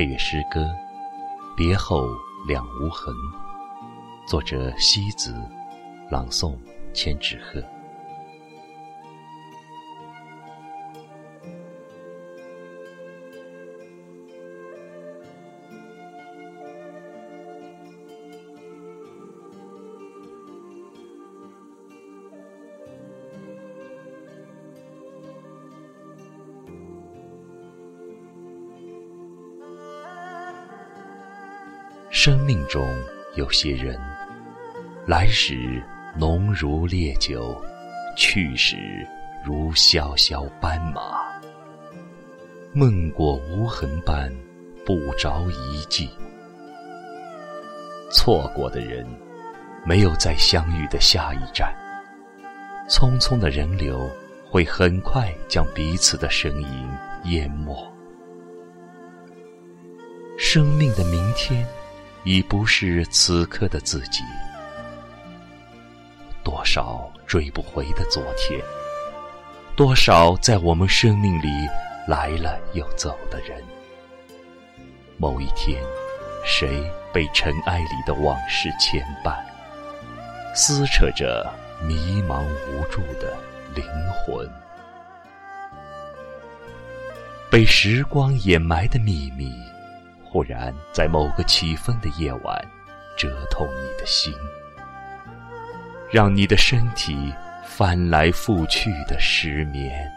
配乐诗歌《别后两无痕》，作者西子，朗诵千纸鹤。生命中有些人，来时浓如烈酒，去时如萧萧斑马，梦过无痕般，不着遗迹。错过的人，没有再相遇的下一站。匆匆的人流，会很快将彼此的身影淹没。生命的明天。已不是此刻的自己。多少追不回的昨天，多少在我们生命里来了又走的人。某一天，谁被尘埃里的往事牵绊，撕扯着迷茫无助的灵魂？被时光掩埋的秘密。忽然在某个起风的夜晚，折痛你的心，让你的身体翻来覆去的失眠，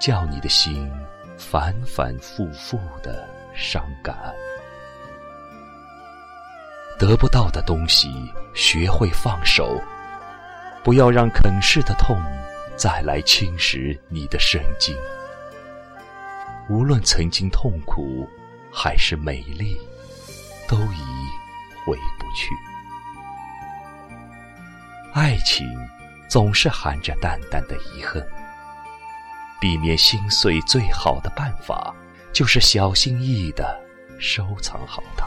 叫你的心反反复复的伤感。得不到的东西，学会放手，不要让啃噬的痛再来侵蚀你的神经。无论曾经痛苦。还是美丽，都已回不去。爱情总是含着淡淡的遗恨，避免心碎最好的办法，就是小心翼翼的收藏好它，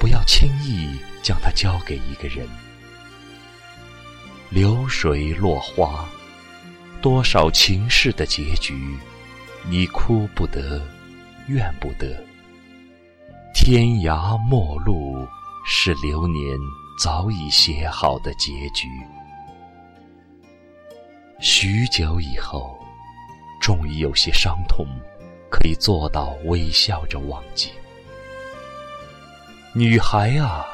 不要轻易将它交给一个人。流水落花，多少情事的结局，你哭不得。怨不得，天涯陌路是流年早已写好的结局。许久以后，终于有些伤痛可以做到微笑着忘记。女孩啊，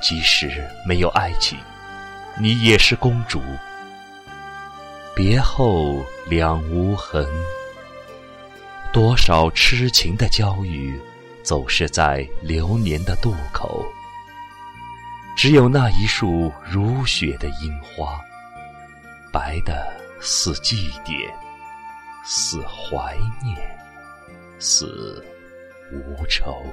即使没有爱情，你也是公主。别后两无痕。多少痴情的娇语，走失在流年的渡口。只有那一束如雪的樱花，白的似祭奠，似怀念，似无愁。